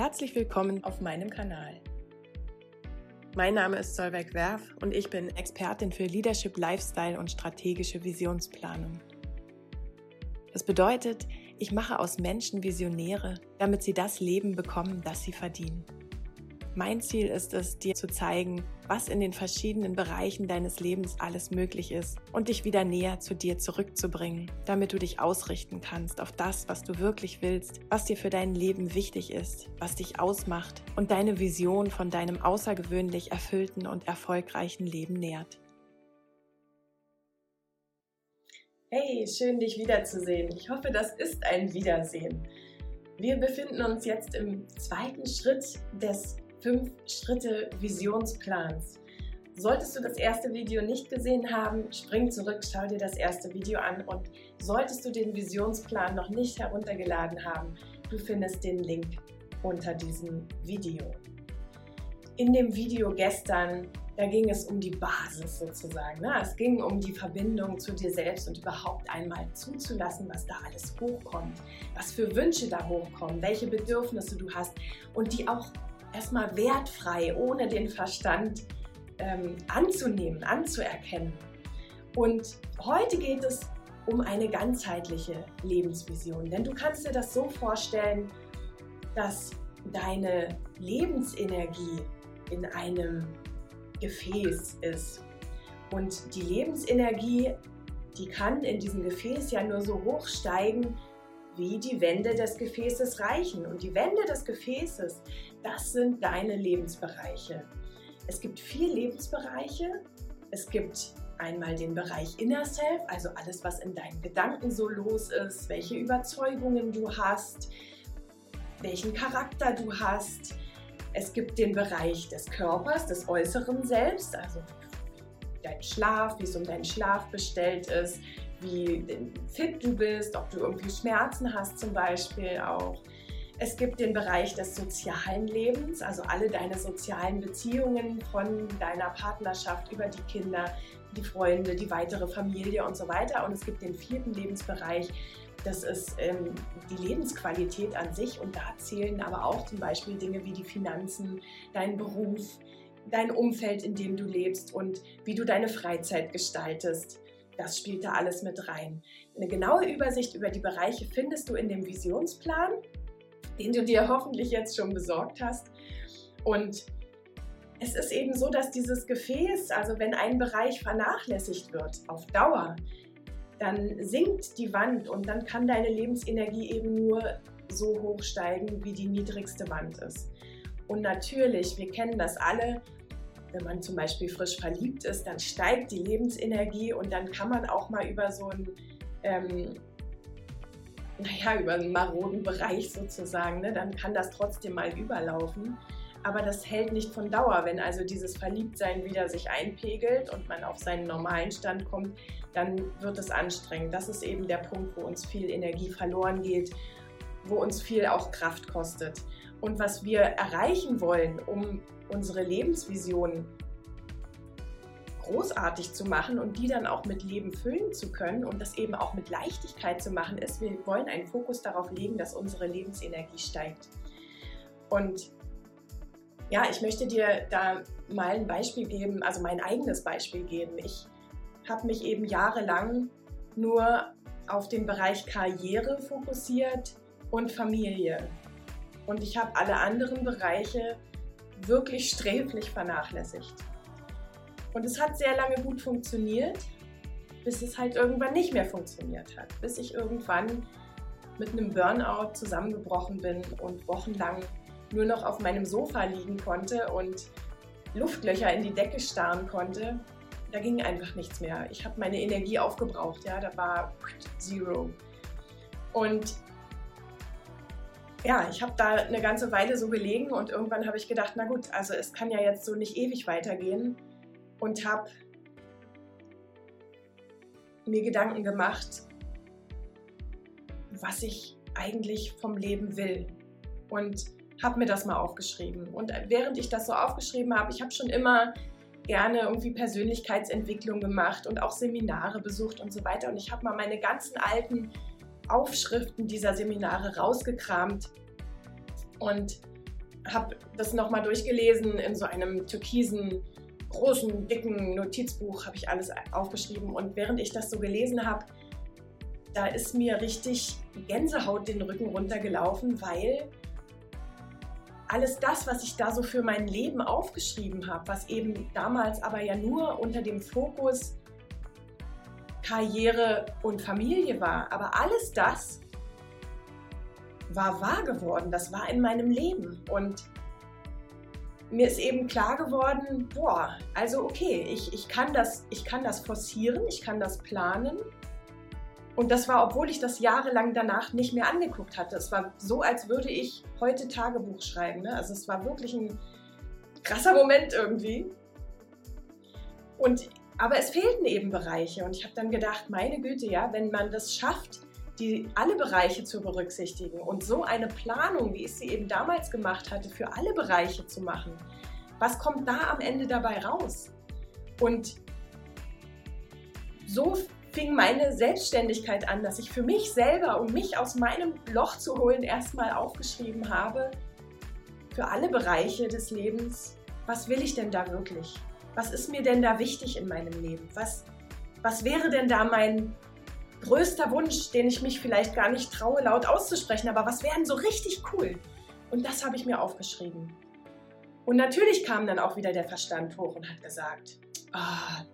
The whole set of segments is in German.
Herzlich willkommen auf meinem Kanal. Mein Name ist Solveig Werf und ich bin Expertin für Leadership, Lifestyle und strategische Visionsplanung. Das bedeutet, ich mache aus Menschen Visionäre, damit sie das Leben bekommen, das sie verdienen. Mein Ziel ist es, dir zu zeigen, was in den verschiedenen Bereichen deines Lebens alles möglich ist und dich wieder näher zu dir zurückzubringen, damit du dich ausrichten kannst auf das, was du wirklich willst, was dir für dein Leben wichtig ist, was dich ausmacht und deine Vision von deinem außergewöhnlich erfüllten und erfolgreichen Leben nährt. Hey, schön dich wiederzusehen. Ich hoffe, das ist ein Wiedersehen. Wir befinden uns jetzt im zweiten Schritt des fünf Schritte Visionsplans. Solltest du das erste Video nicht gesehen haben, spring zurück, schau dir das erste Video an und solltest du den Visionsplan noch nicht heruntergeladen haben, du findest den Link unter diesem Video. In dem Video gestern, da ging es um die Basis sozusagen. Ne? Es ging um die Verbindung zu dir selbst und überhaupt einmal zuzulassen, was da alles hochkommt, was für Wünsche da hochkommen, welche Bedürfnisse du hast und die auch erstmal wertfrei, ohne den Verstand ähm, anzunehmen, anzuerkennen. Und heute geht es um eine ganzheitliche Lebensvision. Denn du kannst dir das so vorstellen, dass deine Lebensenergie in einem Gefäß ist. Und die Lebensenergie, die kann in diesem Gefäß ja nur so hoch steigen, wie die Wände des Gefäßes reichen. Und die Wände des Gefäßes, das sind deine Lebensbereiche. Es gibt vier Lebensbereiche. Es gibt einmal den Bereich Inner Self, also alles, was in deinen Gedanken so los ist, welche Überzeugungen du hast, welchen Charakter du hast. Es gibt den Bereich des Körpers, des äußeren Selbst, also dein Schlaf, wie es um deinen Schlaf bestellt ist, wie fit du bist, ob du irgendwie Schmerzen hast zum Beispiel auch. Es gibt den Bereich des sozialen Lebens, also alle deine sozialen Beziehungen von deiner Partnerschaft über die Kinder, die Freunde, die weitere Familie und so weiter. Und es gibt den vierten Lebensbereich, das ist ähm, die Lebensqualität an sich. Und da zählen aber auch zum Beispiel Dinge wie die Finanzen, dein Beruf, dein Umfeld, in dem du lebst und wie du deine Freizeit gestaltest. Das spielt da alles mit rein. Eine genaue Übersicht über die Bereiche findest du in dem Visionsplan, den du dir hoffentlich jetzt schon besorgt hast. Und es ist eben so, dass dieses Gefäß, also wenn ein Bereich vernachlässigt wird auf Dauer, dann sinkt die Wand und dann kann deine Lebensenergie eben nur so hoch steigen, wie die niedrigste Wand ist. Und natürlich, wir kennen das alle, wenn man zum Beispiel frisch verliebt ist, dann steigt die Lebensenergie und dann kann man auch mal über so einen, ähm, naja, über einen maroden Bereich sozusagen, ne, dann kann das trotzdem mal überlaufen. Aber das hält nicht von Dauer. Wenn also dieses Verliebtsein wieder sich einpegelt und man auf seinen normalen Stand kommt, dann wird es anstrengend. Das ist eben der Punkt, wo uns viel Energie verloren geht, wo uns viel auch Kraft kostet. Und was wir erreichen wollen, um unsere Lebensvision großartig zu machen und die dann auch mit Leben füllen zu können und das eben auch mit Leichtigkeit zu machen, ist, wir wollen einen Fokus darauf legen, dass unsere Lebensenergie steigt. Und ja, ich möchte dir da mal ein Beispiel geben, also mein eigenes Beispiel geben. Ich habe mich eben jahrelang nur auf den Bereich Karriere fokussiert und Familie. Und ich habe alle anderen Bereiche wirklich sträflich vernachlässigt. Und es hat sehr lange gut funktioniert, bis es halt irgendwann nicht mehr funktioniert hat. Bis ich irgendwann mit einem Burnout zusammengebrochen bin und wochenlang nur noch auf meinem Sofa liegen konnte und Luftlöcher in die Decke starren konnte. Da ging einfach nichts mehr. Ich habe meine Energie aufgebraucht, ja, da war Zero. Und ja, ich habe da eine ganze Weile so gelegen und irgendwann habe ich gedacht, na gut, also es kann ja jetzt so nicht ewig weitergehen und habe mir Gedanken gemacht, was ich eigentlich vom Leben will und habe mir das mal aufgeschrieben. Und während ich das so aufgeschrieben habe, ich habe schon immer gerne irgendwie Persönlichkeitsentwicklung gemacht und auch Seminare besucht und so weiter. Und ich habe mal meine ganzen alten Aufschriften dieser Seminare rausgekramt und habe das nochmal durchgelesen in so einem türkisen, großen, dicken Notizbuch, habe ich alles aufgeschrieben. Und während ich das so gelesen habe, da ist mir richtig Gänsehaut den Rücken runtergelaufen, weil alles das, was ich da so für mein Leben aufgeschrieben habe, was eben damals aber ja nur unter dem Fokus Karriere und Familie war, aber alles das war wahr geworden, das war in meinem Leben und mir ist eben klar geworden, boah, also okay, ich, ich, kann das, ich kann das forcieren, ich kann das planen. Und das war, obwohl ich das jahrelang danach nicht mehr angeguckt hatte. Es war so, als würde ich heute Tagebuch schreiben. Ne? Also es war wirklich ein krasser Moment irgendwie. Und, aber es fehlten eben Bereiche. Und ich habe dann gedacht, meine Güte, ja, wenn man das schafft, die, alle Bereiche zu berücksichtigen und so eine Planung, wie ich sie eben damals gemacht hatte, für alle Bereiche zu machen. Was kommt da am Ende dabei raus? Und so fing meine Selbstständigkeit an, dass ich für mich selber, um mich aus meinem Loch zu holen, erstmal aufgeschrieben habe, für alle Bereiche des Lebens, was will ich denn da wirklich? Was ist mir denn da wichtig in meinem Leben? Was, was wäre denn da mein größter Wunsch, den ich mich vielleicht gar nicht traue, laut auszusprechen, aber was wären so richtig cool? Und das habe ich mir aufgeschrieben. Und natürlich kam dann auch wieder der Verstand hoch und hat gesagt, ah,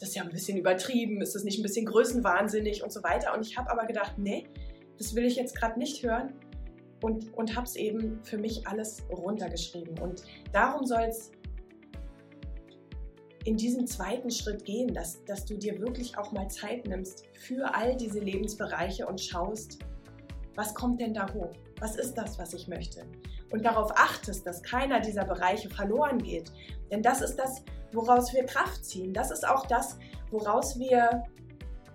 das ist ja ein bisschen übertrieben, ist das nicht ein bisschen größenwahnsinnig und so weiter. Und ich habe aber gedacht, nee, das will ich jetzt gerade nicht hören und, und habe es eben für mich alles runtergeschrieben. Und darum soll es in diesen zweiten Schritt gehen, dass, dass du dir wirklich auch mal Zeit nimmst für all diese Lebensbereiche und schaust, was kommt denn da hoch? Was ist das, was ich möchte? Und darauf achtest, dass keiner dieser Bereiche verloren geht. Denn das ist das, woraus wir Kraft ziehen. Das ist auch das, woraus wir,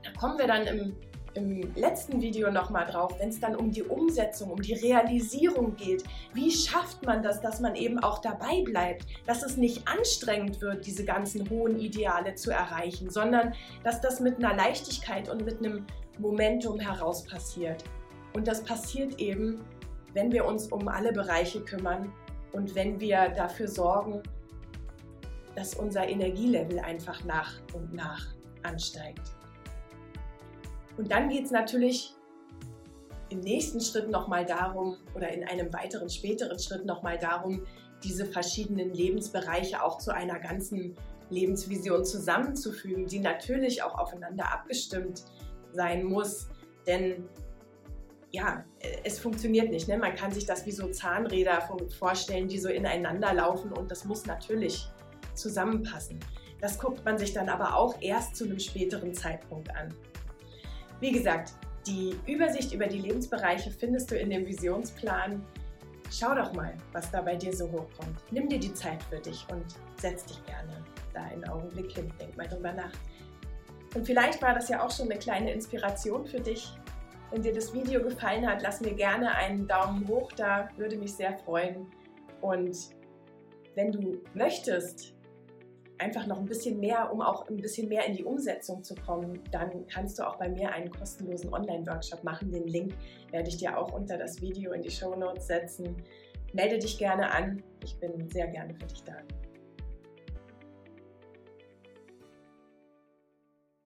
da kommen wir dann im im letzten Video nochmal drauf, wenn es dann um die Umsetzung, um die Realisierung geht. Wie schafft man das, dass man eben auch dabei bleibt, dass es nicht anstrengend wird, diese ganzen hohen Ideale zu erreichen, sondern dass das mit einer Leichtigkeit und mit einem Momentum heraus passiert. Und das passiert eben, wenn wir uns um alle Bereiche kümmern und wenn wir dafür sorgen, dass unser Energielevel einfach nach und nach ansteigt. Und dann geht es natürlich im nächsten Schritt nochmal darum oder in einem weiteren späteren Schritt nochmal darum, diese verschiedenen Lebensbereiche auch zu einer ganzen Lebensvision zusammenzufügen, die natürlich auch aufeinander abgestimmt sein muss. Denn ja, es funktioniert nicht. Ne? Man kann sich das wie so Zahnräder vorstellen, die so ineinander laufen und das muss natürlich zusammenpassen. Das guckt man sich dann aber auch erst zu einem späteren Zeitpunkt an. Wie gesagt, die Übersicht über die Lebensbereiche findest du in dem Visionsplan. Schau doch mal, was da bei dir so hochkommt. Nimm dir die Zeit für dich und setz dich gerne da einen Augenblick hin. Denk mal drüber nach. Und vielleicht war das ja auch schon eine kleine Inspiration für dich. Wenn dir das Video gefallen hat, lass mir gerne einen Daumen hoch da, würde mich sehr freuen. Und wenn du möchtest, einfach noch ein bisschen mehr, um auch ein bisschen mehr in die Umsetzung zu kommen, dann kannst du auch bei mir einen kostenlosen Online-Workshop machen. Den Link werde ich dir auch unter das Video in die Show Notes setzen. Melde dich gerne an. Ich bin sehr gerne für dich da.